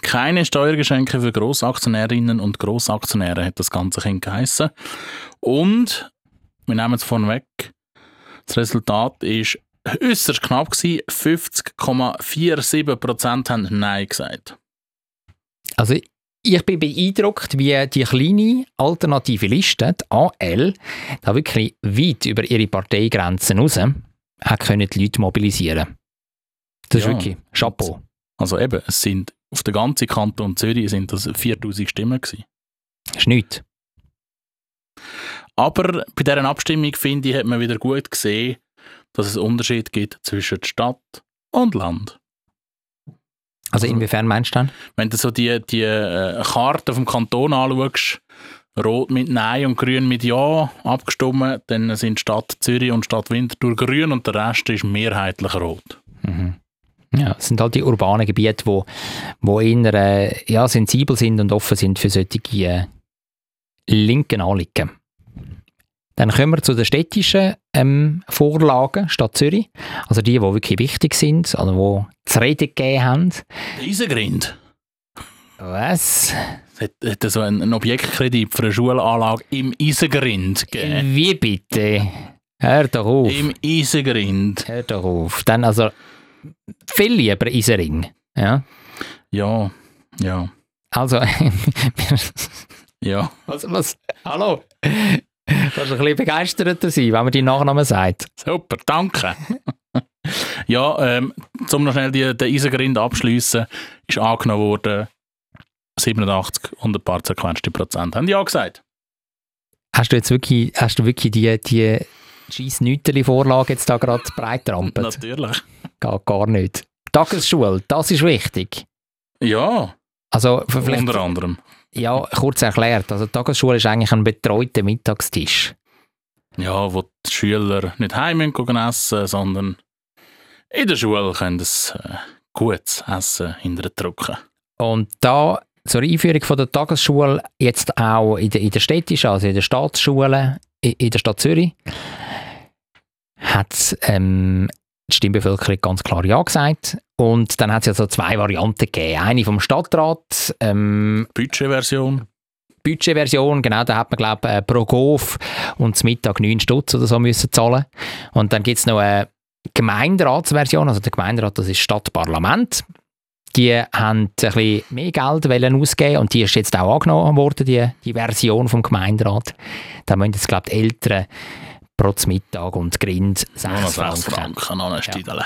Keine Steuergeschenke für Grossaktionärinnen und Grossaktionäre hat das Ganze Kind geheissen. Und, wir nehmen es vorweg, das Resultat ist äußerst knapp gewesen. 50,47% haben Nein gesagt. Also ich bin beeindruckt, wie die kleine alternative Liste, die AL, da wirklich weit über ihre Parteigrenzen raus hat können die Leute mobilisieren. Das ist Ja. wirklich Chapeau. Also eben, es sind auf der ganzen Kanton Zürich sind das 4000 Stimmen gewesen. Das ist nichts. Aber bei dieser Abstimmung, finde ich, hat man wieder gut gesehen, dass es einen Unterschied gibt zwischen Stadt und Land. Also inwiefern meinst du dann? Wenn du so die, die äh, Karte vom Kanton anschaust, Rot mit Nein und Grün mit Ja abgestimmt, dann sind Stadt Zürich und Stadt Winterthur grün und der Rest ist mehrheitlich rot. Ja, es sind halt die urbanen Gebiete, wo, wo eher äh, ja, sensibel sind und offen sind für solche äh, linken Anliegen. Dann kommen wir zu den städtischen ähm, Vorlagen Stadt Zürich. Also die, die wirklich wichtig sind, also die zu reden gegeben haben. Isengrind. Was? Es hat, so einen, Objektkredit für eine Schulanlage im Isengrind gegeben. Wie bitte? Hör doch auf. Im Isengrind. Hör doch auf. Dann also viel lieber Isering. Ja. Ja, ja, Also, *laughs* ja. was, was, hallo? Kannst du ein bisschen begeisterter sein, wenn man deinen Nachnamen sagt? Super, danke. *laughs* ja, ähm, um noch schnell die, den Isengrind abschliessen, ist angenommen worden, 87 und ein paar zerquetschte Prozent haben ja gesagt. Hast du jetzt wirklich, hast du wirklich die, die scheiß vorlage jetzt da gerade breit trampelt? Natürlich. Gar, gar nicht. Tagesschule, das ist wichtig. Ja, Also, unter anderem. ja, kurz erklärt. Also, die Tagesschule ist eigentlich ein betreuter Mittagstisch. Ja, wo die Schüler nicht heim müssen gehen essen, sondern in der Schule können das äh, gutes Essen hinterdrücken. Und da zur Einführung von der Tagesschule jetzt auch in der, in der städtischen, also in der Staatsschule in, in der Stadt Zürich, hat ähm, die Stimmbevölkerung ganz klar Ja gesagt. Und dann hat es ja so zwei Varianten gegeben. Eine vom Stadtrat, ähm, Budgetversion. Budgetversion, genau, da hat man, glaube ich, pro Golf und zum Mittag 9 Stutz oder so müssen zahlen. Und dann gibt es noch eine Gemeinderatsversion, also der Gemeinderat, das ist Stadtparlament. Die haben ein bisschen mehr Geld wollen ausgeben und die ist jetzt auch angenommen worden, die, die Version vom Gemeinderat. Da müssen jetzt, glaube ich, die Eltern pro Mittag und Grind Nur noch 6 6 Franken. Franken.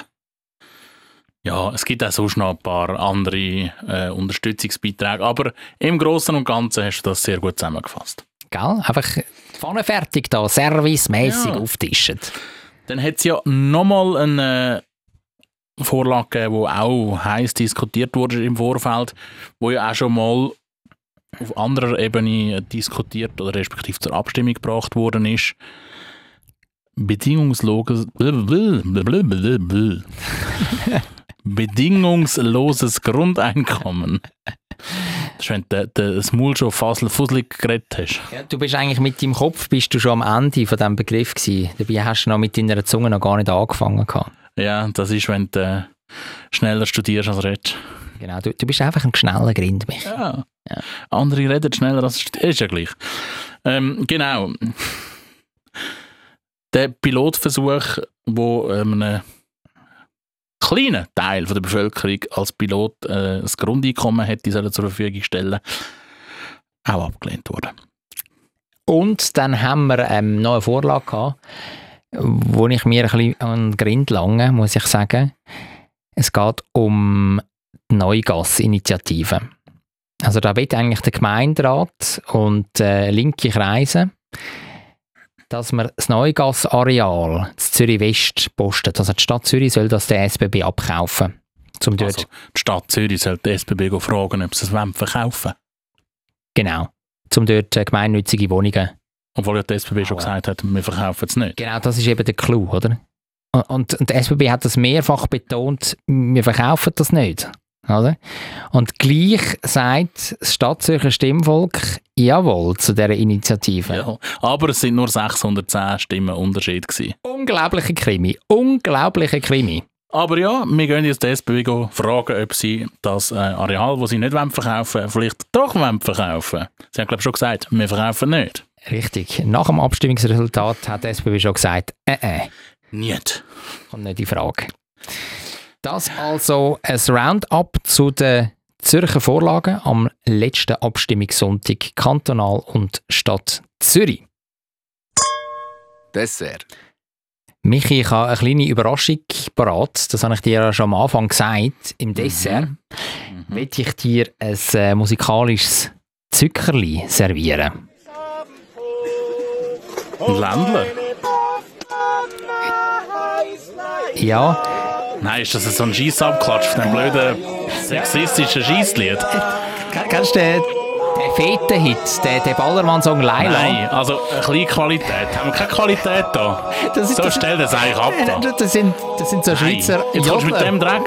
Ja, es gibt auch sonst noch ein paar andere äh, Unterstützungsbeiträge, aber im Großen und Ganzen hast du das sehr gut zusammengefasst. Gell? Einfach Pfanne fertig da, servicemäßig Ja. auftischen. Dann hat es ja nochmal eine Vorlage gegeben, die auch heiß diskutiert wurde im Vorfeld, wo ja auch schon mal auf anderer Ebene diskutiert oder respektive zur Abstimmung gebracht worden ist. Bedingungsloses, *laughs* bedingungsloses Grundeinkommen. Das ist, wenn du de- das Maul schon fassel- fusselig geredet hast. Ja, du bist eigentlich mit deinem Kopf bist du schon am Ende von diesem Begriff gewesen. Dabei hast du noch mit deiner Zunge noch gar nicht angefangen. Gehabt. Ja, das ist, wenn du äh, schneller studierst als redest. Genau, du, du bist einfach ein schneller Grind. Michi. Ja. Andere reden schneller als ist ja gleich. Ähm, genau. Der Pilotversuch, wo ähm, ein kleiner Teil der Bevölkerung als Pilot äh, das Grundeinkommen hätte sollen zur Verfügung stellen, auch abgelehnt wurde. Und dann haben wir ähm, noch eine Vorlage gehabt, wo ich mir ein bisschen an den Grind lange, muss ich sagen. Es geht um die Neugass-Initiative. Also da wird eigentlich der Gemeinderat und äh, linke Kreise, dass man das Neugass-Areal zu Zürich West postet. Also die Stadt Zürich soll das der SBB abkaufen. Zum dort, Also, die Stadt Zürich sollte die SBB fragen, ob sie es verkaufen genau, zum dort äh, gemeinnützige Wohnungen Obwohl ja die SBB schon Aua. gesagt hat, wir verkaufen es nicht. Genau, das ist eben der Clou, oder? Und, und, und der SBB hat das mehrfach betont, wir verkaufen das nicht. Oder? Und gleich sagt das Stadtzürcher Stimmvolk Jawohl zu dieser Initiative. Ja. Aber es sind nur 610 Stimmen Unterschied gewesen. Unglaubliche Krimi. Unglaubliche Krimi. Aber ja, wir gehen jetzt die go fragen, ob sie das äh, Areal, das sie nicht wollen verkaufen vielleicht doch verkaufen Sie haben, glaube ich, schon gesagt, wir verkaufen nicht. Richtig. Nach dem Abstimmungsresultat hat der SBB schon gesagt, äh, äh, Nicht. kommt nicht in Frage. Das also ein Roundup zu den Zürcher Vorlagen am letzten Abstimmungssonntag kantonal und Stadt Zürich. Dessert. Michi, ich habe eine kleine Überraschung parat. Das habe ich dir ja schon am Anfang gesagt. Im Dessert Mhm. will ich dir ein äh, musikalisches Zuckerli servieren. Ein Ländler? Ja, Nein, ist das so ein Scheissabklatsch von dem blöden sexistischen Scheisslied? Ken- Kennst du den, den Feten-Hit, den, den Ballermann-Song Laila? Nein, also eine kleine Qualität. Haben wir keine Qualität da? *laughs* Das So das- stell das eigentlich ab da. Das, *laughs* das, sind, das sind so Schweizer Nein, du mit Jodler. dem Dreck.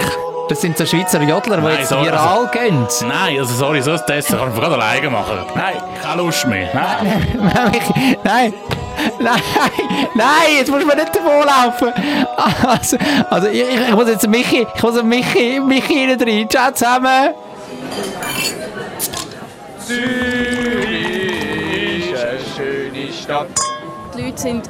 Das sind so Schweizer Jodler, die Nein, jetzt so- viral gehen. Nein, also sorry, so ein Dessert kann ich gerade alleine machen. Nein, keine Lust mehr. Nein. *laughs* nein, *laughs* nein, nein, jetzt musst du mir nicht davonlaufen. Also, also ich, ich, ich muss jetzt Michi, ich muss Michi, Michi rein rein. Ciao zusammen. Die Leute sind